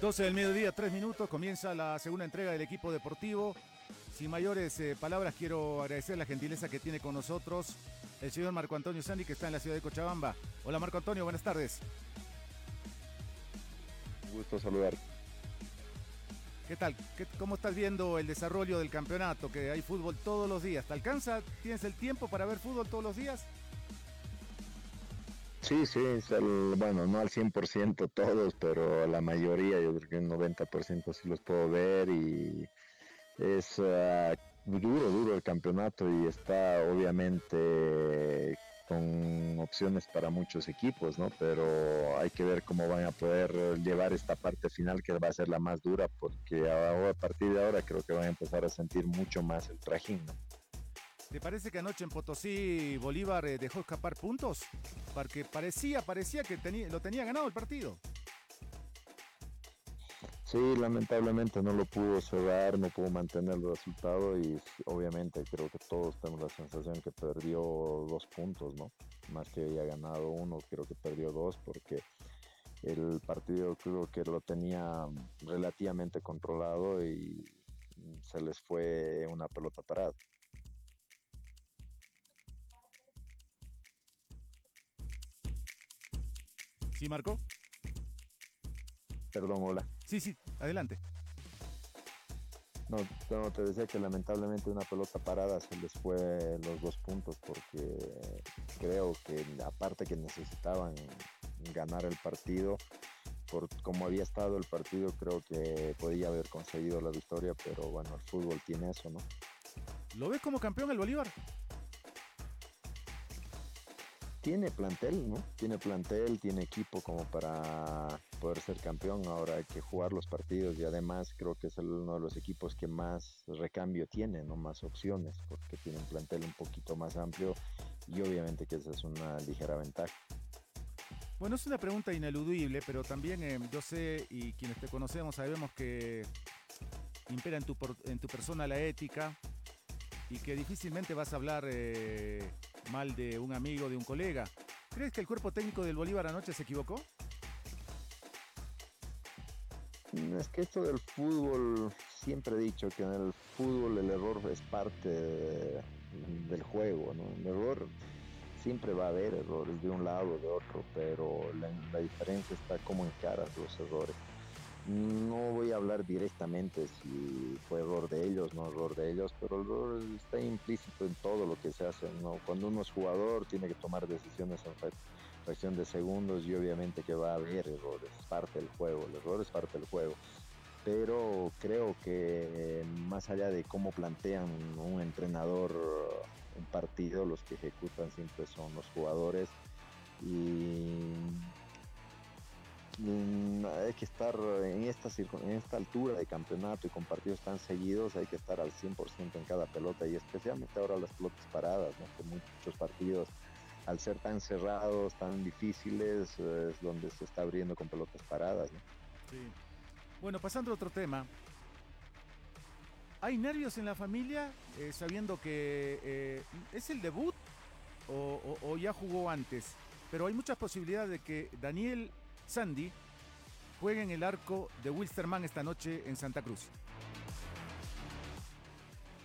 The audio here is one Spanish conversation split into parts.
Del mediodía, tres minutos, comienza la segunda entrega del equipo deportivo. Sin mayores eh, palabras, quiero agradecer la gentileza que tiene con nosotros el señor Marco Antonio Sandi, que está en la ciudad de Cochabamba. Hola Marco Antonio, buenas tardes. Un gusto saludar. ¿Qué tal? ¿Cómo estás viendo el desarrollo del campeonato? Que hay fútbol todos los días. ¿Te alcanza? ¿Tienes el tiempo para ver fútbol todos los días? Sí, sí, bueno, no al 100% todos, pero la mayoría, yo creo que un 90% sí los puedo ver y es ah, duro, duro el campeonato y está obviamente con opciones para muchos equipos, ¿no? Pero hay que ver cómo van a poder llevar esta parte final que va a ser la más dura porque ahora, a partir de ahora creo que van a empezar a sentir mucho más el trajín, ¿no? ¿Te parece que anoche en Potosí Bolívar eh, dejó escapar puntos? Porque parecía, parecía que lo tenía ganado el partido. Sí, lamentablemente no lo pudo cerrar, no pudo mantener el resultado y obviamente creo que todos tenemos la sensación que perdió dos puntos, ¿no? Más que había ganado uno, creo que perdió dos porque el partido creo que lo tenía relativamente controlado y se les fue una pelota parada. ¿Sí, Marco? Perdón, hola. Sí, sí, adelante. No, te decía que lamentablemente una pelota parada se les fue los dos puntos porque creo que aparte que necesitaban ganar el partido, por como había estado el partido creo que podía haber conseguido la victoria, pero bueno, el fútbol tiene eso, ¿no? ¿Lo ves como campeón el Bolívar? Tiene plantel, ¿no? Tiene plantel, tiene equipo como para poder ser campeón. Ahora hay que jugar los partidos y además creo que es uno de los equipos que más recambio tiene, ¿no? Más opciones, porque tiene un plantel un poquito más amplio y obviamente que esa es una ligera ventaja. Bueno, es una pregunta ineludible, pero también eh, yo sé y quienes te conocemos sabemos que impera en tu, en tu persona la ética y que difícilmente vas a hablar eh, mal de un amigo, de un colega. ¿Crees que el cuerpo técnico del Bolívar anoche se equivocó? Es que esto del fútbol, siempre he dicho que en el fútbol el error es parte del juego, ¿no? El error siempre va a haber errores de un lado o de otro, pero la, la diferencia está cómo encaras los errores. No voy a hablar directamente si fue error de ellos, no error de ellos, pero el error está implícito en todo lo que se hace. ¿no? Cuando uno es jugador tiene que tomar decisiones en fracción de segundos y obviamente que va a haber errores, parte del juego, el error es parte del juego. Pero creo que más allá de cómo plantean un entrenador un partido, los que ejecutan siempre son los jugadores y hay que estar en esta, en esta altura de campeonato y con partidos tan seguidos, hay que estar al 100% en cada pelota y especialmente ahora las pelotas paradas, ¿no? que muchos partidos al ser tan cerrados, tan difíciles, es donde se está abriendo con pelotas paradas. Bueno, pasando a otro tema. ¿Hay nervios en la familia eh, sabiendo que eh, es el debut o ya jugó antes? Pero hay muchas posibilidades de que Daniel Sandy juega en el arco de Wilstermann esta noche en Santa Cruz.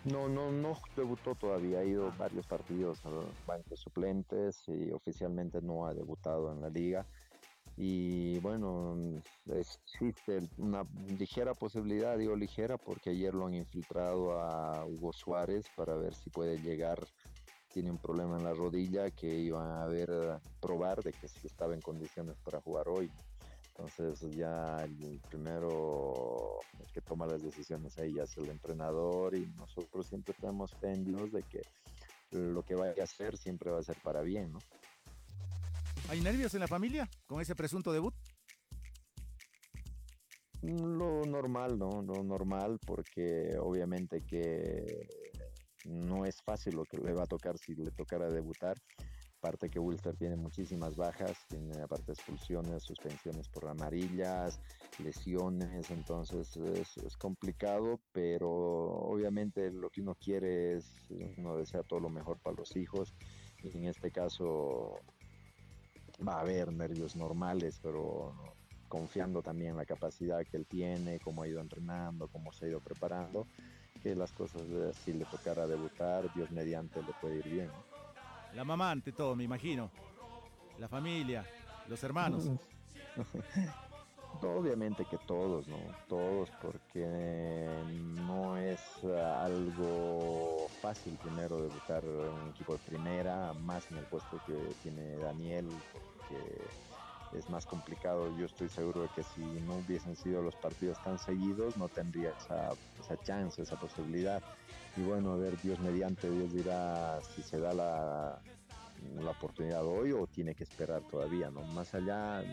No, no, no debutó todavía, ha ido varios partidos a bancos suplentes y oficialmente no ha debutado en la liga. Y bueno, existe una ligera posibilidad, digo ligera, porque ayer lo han infiltrado a Hugo Suárez para ver si puede llegar. Tiene un problema en la rodilla que iban a ver, probar de que si estaba en condiciones para jugar hoy. Entonces ya el primero que toma las decisiones ahí ya es el entrenador y nosotros siempre tenemos fe en Dios de que lo que vaya a hacer siempre va a ser para bien, ¿no? ¿Hay nervios en la familia con ese presunto debut? Lo normal, ¿no? Lo normal porque obviamente que no es fácil lo que le va a tocar si le tocara debutar Aparte que Wilster tiene muchísimas bajas, tiene aparte expulsiones, suspensiones por amarillas, lesiones, entonces es, complicado, pero obviamente lo que uno quiere es, uno desea todo lo mejor para los hijos, y en este caso va a haber nervios normales, pero confiando también la capacidad que él tiene, cómo ha ido entrenando, cómo se ha ido preparando, que las cosas, si le tocara debutar, Dios mediante le puede ir bien. La mamá ante todo, me imagino. La familia, los hermanos. Obviamente que todos, ¿no? Todos, porque no es algo fácil primero debutar en un equipo de primera, más en el puesto que tiene Daniel, porque es más complicado. Yo estoy seguro de que si no hubiesen sido los partidos tan seguidos, no tendría esa, esa chance, esa posibilidad. Y bueno, a ver, Dios mediante, Dios dirá si se da la, la oportunidad hoy o tiene que esperar todavía, ¿no? Más allá,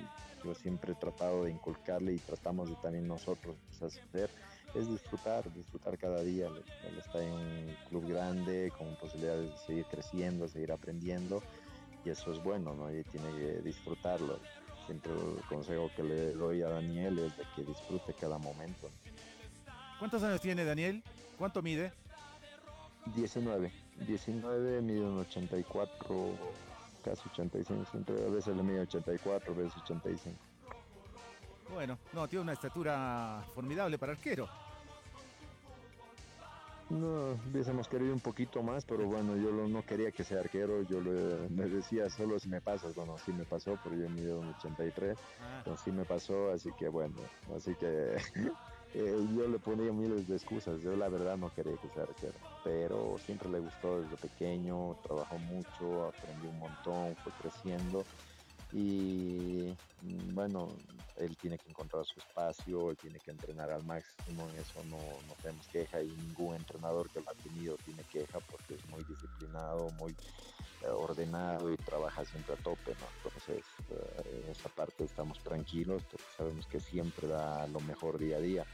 yo siempre he tratado de inculcarle y tratamos de también nosotros hacer, es disfrutar, disfrutar cada día. Él, está en un club grande, con posibilidades de seguir creciendo, seguir aprendiendo, y eso es bueno, ¿no? Y tiene que disfrutarlo. El consejo que le doy a Daniel es de que disfrute cada momento. ¿Cuántos años tiene Daniel? ¿Cuánto mide? 19. 19, mide un 84, casi 85. a veces le mide 84, a veces 85. Bueno, no, tiene una estatura formidable para arquero. No, hubiésemos querido un poquito más, pero bueno, yo no quería que sea arquero, yo le, decía solo si me pasas, bueno, sí me pasó, pero yo mido un 83, ah. entonces sí me pasó, así que bueno, así que Eh, yo le ponía miles de excusas, yo la verdad no quería que sea arquero, pero siempre le gustó desde pequeño, trabajó mucho, aprendió un montón, fue creciendo y mm, bueno, él tiene que encontrar su espacio, él tiene que entrenar al máximo, en eso no, no tenemos queja y ningún entrenador que lo ha tenido tiene queja porque es muy disciplinado, muy eh, ordenado y trabaja siempre a tope, ¿no? Entonces, eh, en esa parte estamos tranquilos porque sabemos que siempre da lo mejor día a día.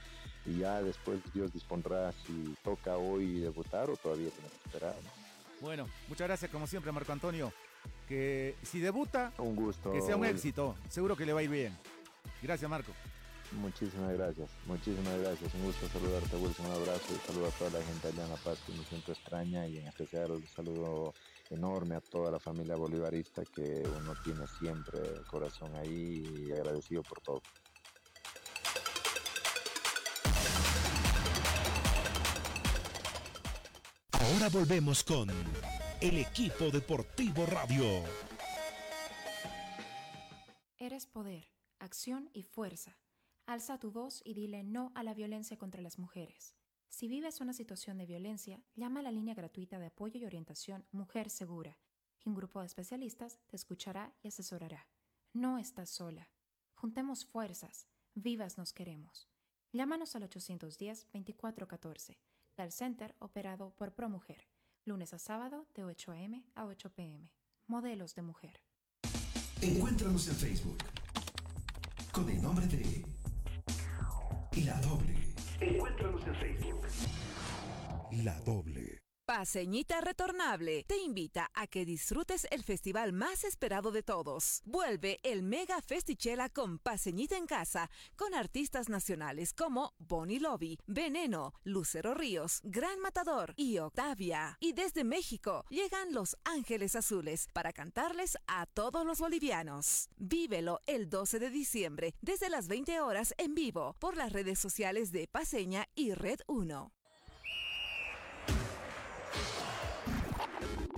Y ya después Dios dispondrá si toca hoy debutar o todavía tenemos que esperar. Bueno, muchas gracias como siempre Marco Antonio que si debuta, un gusto. Que sea un éxito. Seguro que le va a ir bien. Gracias, Marco. Muchísimas gracias, muchísimas gracias. Un gusto saludarte, Wilson. Un abrazo y saludo a toda la gente allá en La Paz que me siento extraña y en especial un saludo enorme a toda la familia bolivarista que uno tiene siempre el corazón ahí y agradecido por todo. Ahora volvemos con el equipo deportivo radio. Eres poder, acción y fuerza. Alza tu voz y dile no a la violencia contra las mujeres. Si vives una situación de violencia, llama a la línea gratuita de apoyo y orientación Mujer Segura, un grupo de especialistas te escuchará y asesorará. No estás sola. Juntemos fuerzas. Vivas nos queremos. Llámanos al 810-2414, del Center operado por ProMujer lunes a sábado de 8 a.m. a 8 p.m. Modelos de mujer. Encuéntranos en Facebook con el nombre de La Doble. Encuéntranos en Facebook. La Doble. Paseñita Retornable te invita a que disfrutes el festival más esperado de todos. Vuelve el Mega Festichela con Paseñita en casa, con artistas nacionales como Bonnie Lobby, Veneno, Lucero Ríos, Gran Matador y Octavia. Y desde México llegan Los Ángeles Azules para cantarles a todos los bolivianos. Vívelo el 12 de diciembre desde las 20 horas en vivo por las redes sociales de Paseña y Red 1.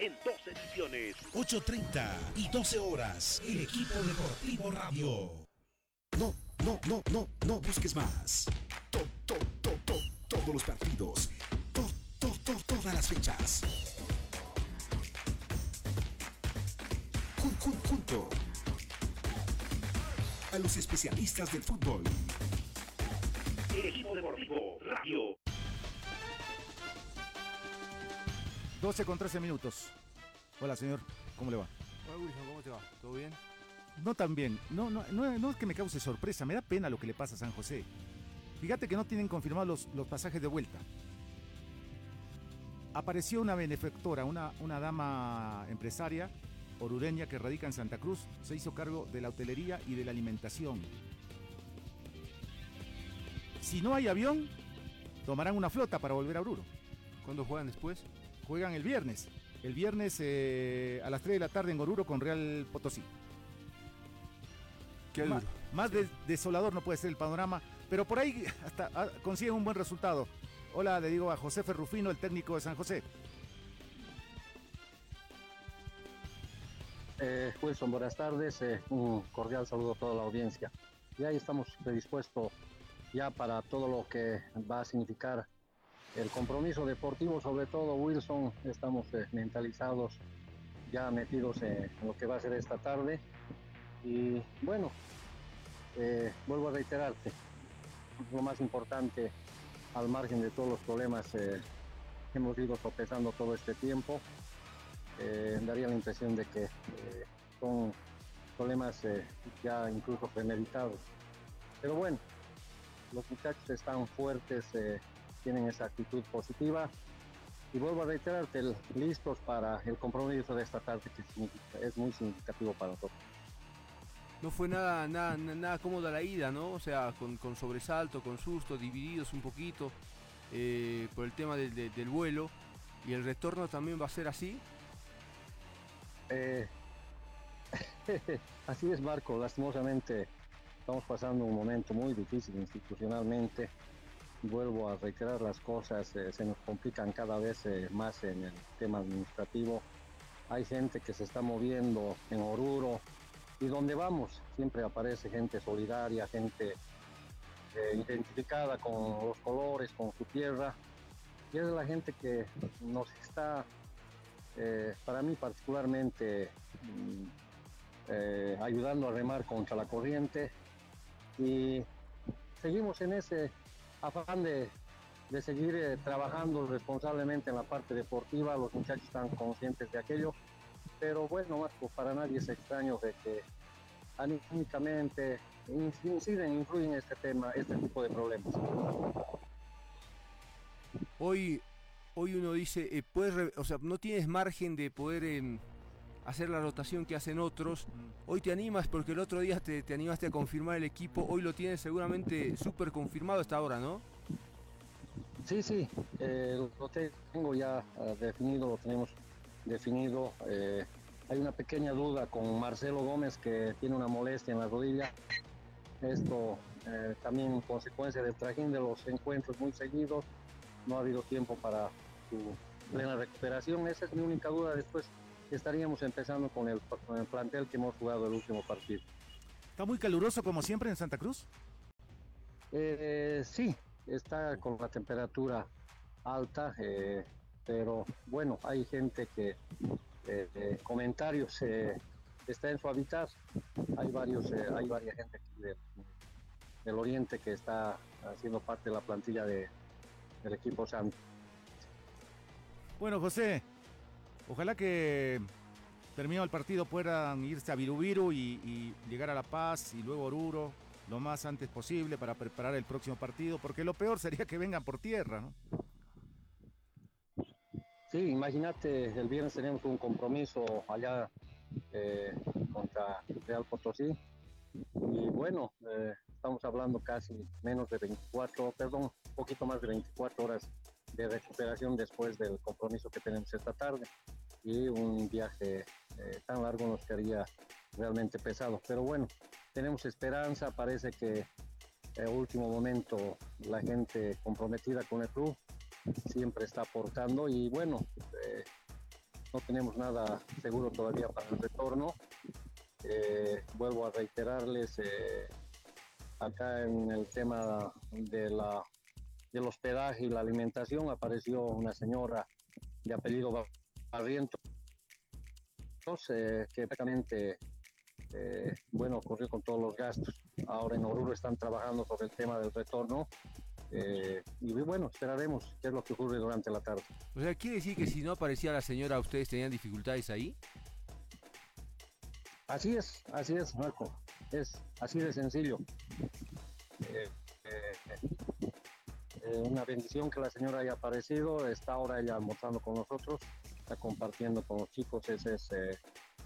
En dos ediciones, 8.30 y 12 horas, el equipo deportivo radio. No, no, no, no, no busques más. To, to, to, to, todos los partidos. To, to, to, todas las fechas. Jun, jun, junto a los especialistas del fútbol. El equipo deportivo radio. 12 con 13 minutos. Hola, señor. ¿Cómo le va? Hola, Wilson, ¿cómo te va? ¿Todo bien? No tan bien. No, no, no, no es que me cause sorpresa. Me da pena lo que le pasa a San José. Fíjate que no tienen confirmados los, los pasajes de vuelta. Apareció una benefactora, una, una dama empresaria orureña que radica en Santa Cruz. Se hizo cargo de la hotelería y de la alimentación. Si no hay avión, tomarán una flota para volver a Oruro. ¿Cuándo juegan después? Juegan el viernes. El viernes eh, a las 3 de la tarde en Oruro con Real Potosí. Qué duro. Más de- desolador no puede ser el panorama, pero por ahí hasta ah, consiguen un buen resultado. Hola, le digo a José Ferrufino, el técnico de San José. Eh, Wilson, buenas tardes. eh, un cordial saludo a toda la audiencia. Y ahí estamos predispuestos ya para todo lo que va a significar el compromiso deportivo, sobre todo Wilson. Estamos eh, mentalizados, ya metidos eh, en lo que va a ser esta tarde. Y bueno, eh, vuelvo a reiterarte, lo más importante, al margen de todos los problemas eh, que hemos ido sopesando todo este tiempo, eh, daría la impresión de que eh, son problemas eh, ya incluso premeditados. Pero bueno, los muchachos están fuertes, eh, tienen esa actitud positiva y vuelvo a reiterarte, listos para el compromiso de esta tarde que es muy significativo para nosotros. No fue nada, nada, na- nada cómoda la ida, ¿no? O sea, con, con sobresalto, con susto, divididos un poquito eh, por el tema del vuelo. ¿Y el retorno también va a ser así? Eh, así es, Marco. Lastimosamente estamos pasando un momento muy difícil institucionalmente. Vuelvo a reiterar las cosas, eh, se nos complican cada vez eh, más en el tema administrativo. Hay gente que se está moviendo en Oruro y donde vamos siempre aparece gente solidaria, gente eh, identificada con los colores, con su tierra. Y es la gente que nos está para mí particularmente mm, ayudando a remar contra la corriente y seguimos en ese afán de, de seguir eh, trabajando responsablemente en la parte deportiva, los muchachos están conscientes de aquello, pero bueno, para nadie es extraño de que anímicamente inciden, influyen en este tema, este tipo de problemas. Hoy, hoy uno dice, eh, o sea, no tienes margen de poder em, hacer la rotación que hacen otros. Hoy te animas porque el otro día te, te animaste a confirmar el equipo. Hoy lo tienes seguramente súper confirmado hasta ahora, ¿no? Sí, sí, eh, lo tengo ya ah, definido, lo tenemos definido. eh, hay una pequeña duda con Marcelo Gómez que tiene una molestia en la rodilla. Esto eh, también consecuencia del trajín de los encuentros muy seguidos. No ha habido tiempo para su plena recuperación. Esa es mi única duda. Después estaríamos empezando con el, con el plantel que hemos jugado el último partido. ¿Está muy caluroso como siempre en Santa Cruz? Eh, sí, está con la temperatura alta, eh, pero bueno, hay gente que eh, comentarios está en su hábitat. Hay varios, hay varias gente aquí de- del oriente que está haciendo parte de la plantilla de, del equipo Santo. Bueno, José, ojalá que terminado el partido puedan irse a Virubiru y, y llegar a La Paz y luego Oruro lo más antes posible para preparar el próximo partido, porque lo peor sería que vengan por tierra, ¿no? Sí, imagínate, el viernes tenemos un compromiso allá eh, contra Real Potosí. Y bueno, eh, estamos hablando casi menos de 24, perdón, un poquito más de 24 horas de recuperación después del compromiso que tenemos esta tarde. Y un viaje eh, tan largo nos quedaría realmente pesado. Pero bueno, tenemos esperanza, parece que en último momento la gente comprometida con el club siempre está aportando y bueno, eh, no tenemos nada seguro todavía para el retorno. Eh, vuelvo a reiterarles, eh, acá en el tema de la, del hospedaje y la alimentación apareció una señora de apellido Barrientos eh, que prácticamente eh, bueno, ocurrió con todos los gastos. Ahora en Oruro están trabajando sobre el tema del retorno. Eh, y bueno, esperaremos qué es lo que ocurre durante la tarde. O sea, ¿quiere decir que si no aparecía la señora, ustedes tenían dificultades ahí? Así es, así es, Marco. Es así de sencillo. Eh, una bendición que la señora haya aparecido. Está ahora ella almorzando con nosotros, está compartiendo con los chicos. Ese es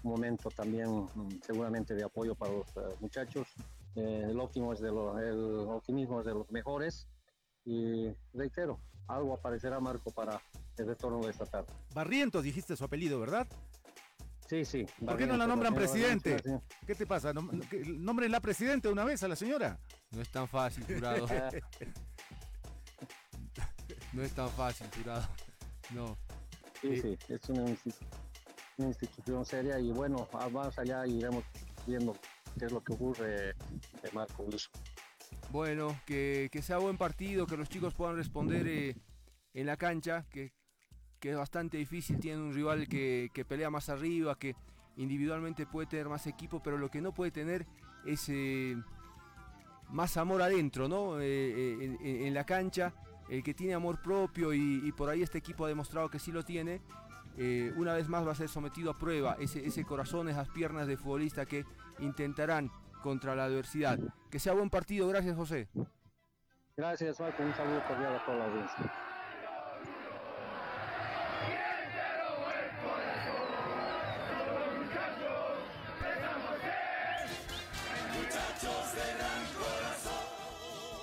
un momento también mm, seguramente de apoyo para los uh, muchachos. Eh, el, óptimo es de lo, el optimismo es de los mejores y reitero, algo aparecerá Marco para el retorno de esta tarde. Barrientos dijiste su apellido, ¿verdad? Sí, sí. ¿Por qué no la nombran presidente? ¿Qué te pasa? ¿Nombren la presidente una vez a la señora? No es tan fácil, jurado. no es tan fácil, jurado. No. Sí, sí, es una una institución seria y bueno, más allá iremos viendo qué es lo que ocurre, de Marco Luis. Bueno, que, que, sea buen partido, que los chicos puedan responder eh, en la cancha, que, que, es bastante difícil, tienen un rival que, que, pelea más arriba, que individualmente puede tener más equipo, pero lo que no puede tener es eh, más amor adentro, ¿no? Eh, en, en, la cancha, el que tiene amor propio y, y por ahí este equipo ha demostrado que sí lo tiene, eh, una vez más va a ser sometido a prueba ese, ese corazón, esas piernas de futbolista que intentarán contra la adversidad. Que sea buen partido, gracias José. Gracias, Marco, un saludo cordial a toda la audiencia.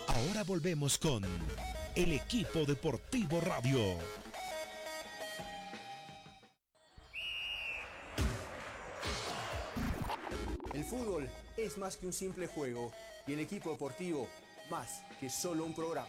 Ahora volvemos con el equipo deportivo radio. El fútbol es más que un simple juego y el equipo deportivo más que solo un programa.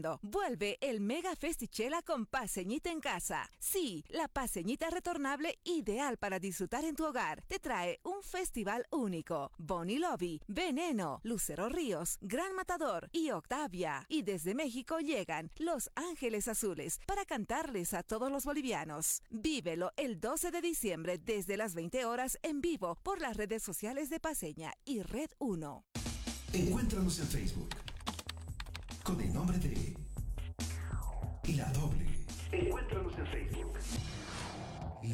Vuelve el Mega Festichela con paseñita en casa. Sí, la paseñita retornable ideal para disfrutar en tu hogar. Te trae un festival único. Bonnie Lobby, Veneno, Lucero Ríos, Gran Matador y Octavia. Y desde México llegan Los Ángeles Azules para cantarles a todos los bolivianos. Vívelo el 12 de diciembre desde las 20 horas en vivo por las redes sociales de Paseña y Red 1. Encuéntranos en Facebook con el nombre de La Doble. Encuéntranos en Facebook.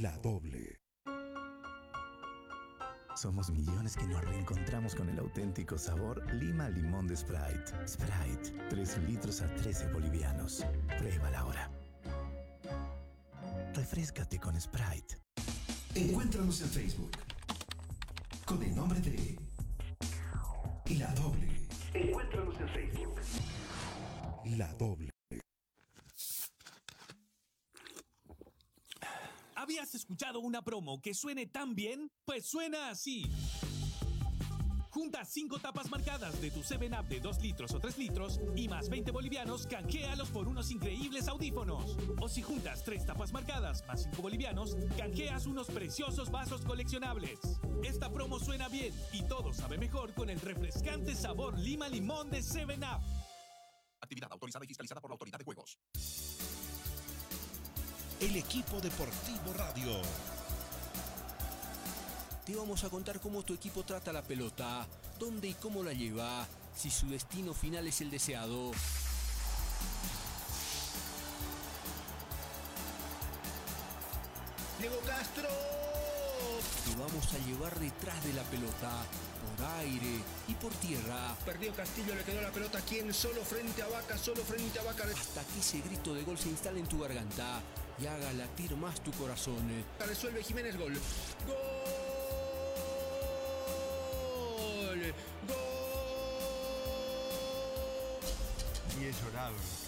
La Doble. Somos millones que nos reencontramos con el auténtico sabor Lima Limón de Sprite. Sprite, 3 litros a 13 bolivianos. Pruébala ahora. Refrescate con Sprite. Encuéntranos en Facebook con el nombre de La Doble. Encuéntranos en Facebook. La doble. ¿Habías escuchado una promo que suene tan bien? Pues suena así. Junta 5 tapas marcadas de tu 7-Up de 2 litros o 3 litros y más 20 bolivianos, canjealos por unos increíbles audífonos. O si juntas 3 tapas marcadas más 5 bolivianos, canjeas unos preciosos vasos coleccionables. Esta promo suena bien y todo sabe mejor con el refrescante sabor lima limón de 7-Up. Actividad autorizada y fiscalizada por la Autoridad de Juegos. el equipo deportivo radio. Te vamos a contar cómo tu equipo trata la pelota, dónde y cómo la lleva, si su destino final es el deseado. Diego Castro. Te vamos a llevar detrás de la pelota, por aire y por tierra. Perdió Castillo, le quedó la pelota a quien, solo frente a Vaca, solo frente a Vaca. Hasta que ese grito de gol se instale en tu garganta y haga latir más tu corazón. Resuelve Jiménez gol. ¡Gol! ¡Gol! Y he llorado.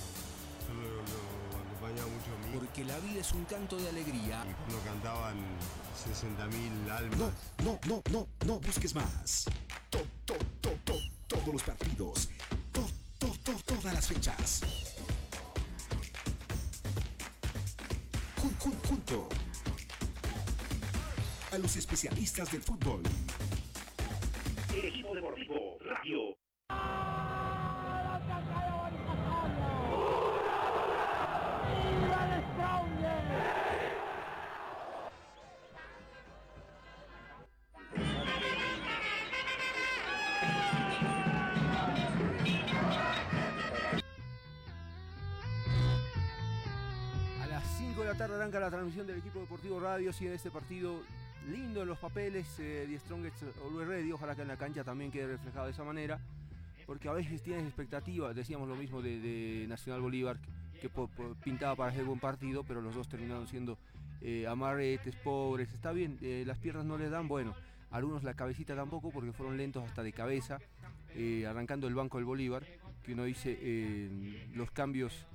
Porque la vida es un canto de alegría. Y cuando cantaban 60.000 almas. No, no, no, no, no busques más. To, to, to, to, todos los partidos. To, to, to, todas las fechas. Jun, jun, junto a los especialistas del fútbol. El equipo deportivo la transmisión del equipo deportivo radio. Sigue este partido lindo en los papeles. Eh, The Strongest Always Ready. Ojalá que en la cancha también quede reflejado de esa manera. Porque a veces tienes expectativas. Decíamos lo mismo de, Nacional Bolívar, que pintaba para hacer buen partido, pero los dos terminaron siendo eh, amarretes, pobres. Está bien, eh, las piernas no les dan. Bueno, algunos la cabecita tampoco, porque fueron lentos hasta de cabeza. eh, arrancando el banco del Bolívar, que uno dice eh, los cambios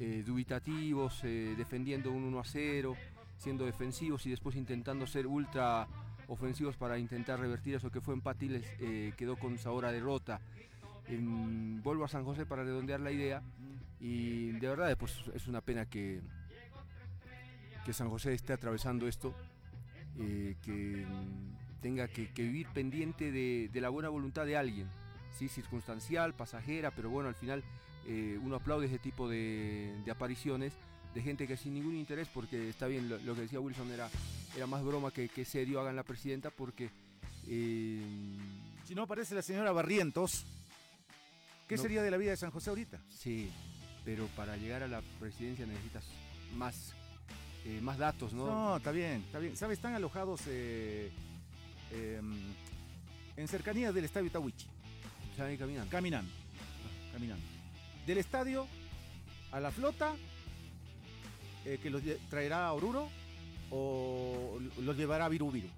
eh, dubitativos, eh, defendiendo un 1 a 0, siendo defensivos y después intentando ser ultra ofensivos para intentar revertir eso que fue empate y les eh, quedó con sabor a derrota. Em, vuelvo a San José para redondear la idea y de verdad pues, es una pena que, que San José esté atravesando esto, que tenga que, que vivir pendiente de, de la buena voluntad de alguien, ¿sí? circunstancial, pasajera, pero bueno, al final eh, uno aplaude ese tipo de, de apariciones de gente que sin ningún interés, porque está bien, lo, lo que decía Wilson era, era más broma que, que serio, hagan la presidenta, porque... eh, Si no aparece la señora Barrientos, ¿qué No. sería de la vida de San José ahorita? Sí, pero para llegar a la presidencia necesitas más, eh, más datos, ¿no? No, está bien, está bien. ¿Sabes? Están alojados eh, em, en cercanías del estadio Tawichi. Se van a ir caminando. Caminando. Caminando. Del estadio a la flota, eh, que los traerá a Oruro, o los llevará a Viru Viru.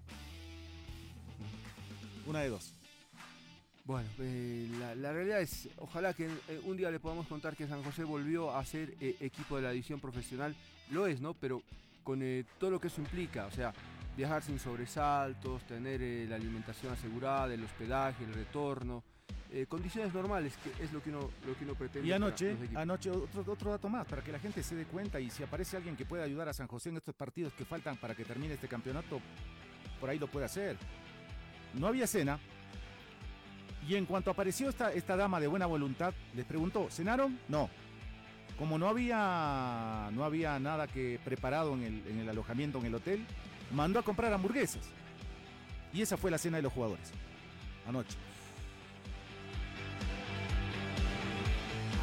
Una de dos. Bueno, eh, la, la realidad es, ojalá que eh, un día le podamos contar que San José volvió a ser eh, equipo de la división profesional. Lo es, ¿no? Pero con todo lo que eso implica, o sea, viajar sin sobresaltos, tener la alimentación asegurada, el hospedaje, el retorno, eh, condiciones normales, que es lo que uno, lo que uno pretende. Y anoche, anoche otro, otro dato más, para que la gente se dé cuenta y si aparece alguien que pueda ayudar a San José en estos partidos que faltan para que termine este campeonato, por ahí lo puede hacer. No había cena. Y en cuanto apareció esta, esta dama de buena voluntad, les preguntó, ¿cenaron? No. Como no había, no había nada que preparado en el, en el alojamiento en el hotel, mandó a comprar hamburguesas. Y esa fue la cena de los jugadores. Anoche.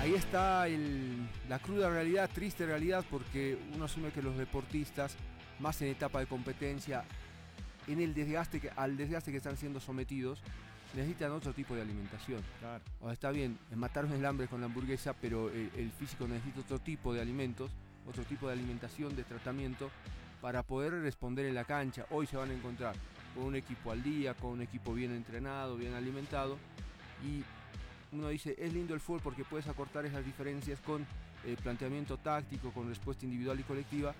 Ahí está el- la cruda realidad, triste realidad, porque uno asume que los deportistas, más en etapa de competencia, en el desgaste que, al desgaste que están siendo sometidos, necesitan otro tipo de alimentación. O está bien, mataron el hambre con la hamburguesa, pero eh, el físico necesita otro tipo de alimentos, otro tipo de alimentación, de tratamiento, para poder responder en la cancha. Hoy se van a encontrar con un equipo al día, con un equipo bien entrenado, bien alimentado, y uno dice, es lindo el fútbol porque puedes acortar esas diferencias con eh, planteamiento táctico, con respuesta individual y colectiva,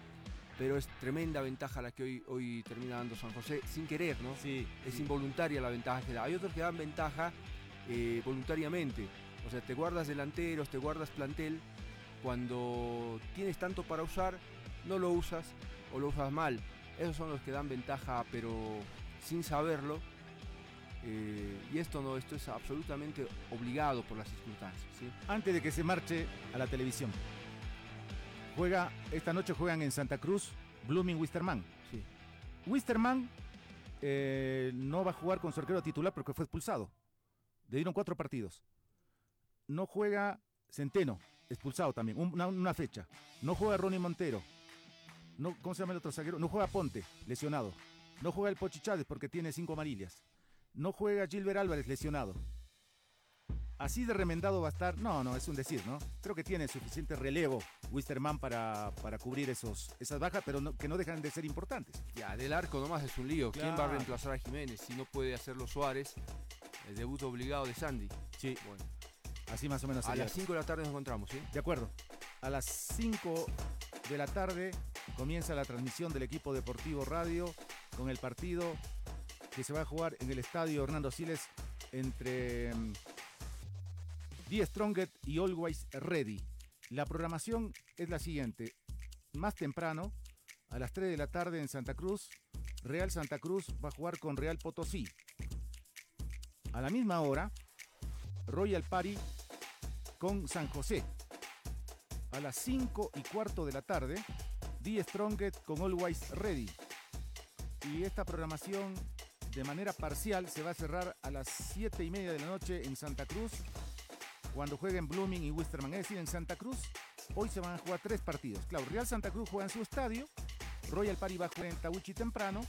pero es tremenda ventaja la que hoy, hoy termina dando San José, sin querer, ¿no? Sí. Es involuntaria la ventaja que da. Hay otros que dan ventaja eh, voluntariamente, o sea, te guardas delanteros, te guardas plantel, cuando tienes tanto para usar, no lo usas o lo usas mal. Esos son los que dan ventaja, pero sin saberlo. Eh, y esto no, esto es absolutamente obligado por las circunstancias. ¿sí? Antes de que se marche a la televisión. Juega, esta noche juegan en Santa Cruz, Blooming Wisterman. Sí. Wisterman eh, no va a jugar con su arquero titular porque fue expulsado. Le dieron cuatro partidos. No juega Centeno, expulsado también, un- una, una fecha. No juega Ronnie Montero. No, ¿Cómo se llama el otro zaguero? No juega Ponte, lesionado. No juega el Pochi Chávez porque tiene cinco amarillas. No juega Gilbert Álvarez, lesionado. Así de remendado va a estar. No, no, es un decir, ¿no? Creo que tiene suficiente relevo Wisterman para, para cubrir esos, esas bajas, pero no- que no dejan de ser importantes. Ya, del arco nomás es un lío. ¿Quién va a reemplazar a Jiménez si no puede hacerlo Suárez? El debut obligado de Sandy. Sí. Bueno. Así más o menos. A sería. las 5 de la tarde nos encontramos, ¿sí? De acuerdo. A las 5 de la tarde comienza la transmisión del equipo deportivo radio con el partido que se va a jugar en el estadio Hernando Siles entre mm, Die Strongest y Always Ready. La programación es la siguiente. Más temprano, a las 3 de la tarde en Santa Cruz, Real Santa Cruz va a jugar con Real Potosí. A la misma hora, Royal Party con San José. A las 5 y cuarto de la tarde, The Strongest con Always Ready. Y esta programación de manera parcial se va a cerrar a las 7 y media de la noche en Santa Cruz, cuando jueguen Blooming y Wisterman. Es decir, en Santa Cruz hoy se van a jugar tres partidos. Claro, Real Santa Cruz juega en su estadio, Royal Party va a jugar en Tawichi temprano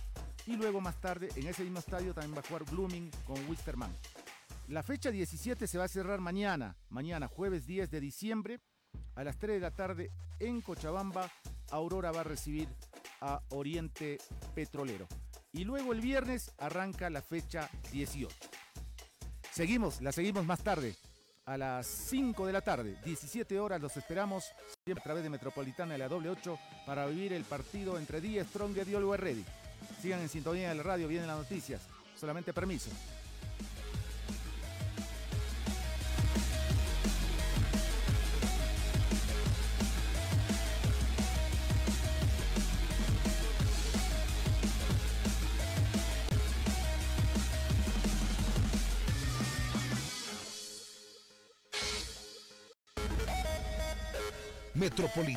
y luego más tarde en ese mismo estadio también va a jugar Blooming con Wisterman. La fecha 17 se va a cerrar mañana, mañana jueves 10 de diciembre, a las 3 de la tarde en Cochabamba. Aurora va a recibir a Oriente Petrolero. Y luego el viernes arranca la fecha 18. Seguimos, la seguimos más tarde, a las 5 de la tarde, 17 horas, los esperamos siempre a través de Metropolitana de la doble 8 para vivir el partido entre Díaz Strong y Always Ready. Sigan en sintonía de la radio, vienen las noticias. Solamente permiso.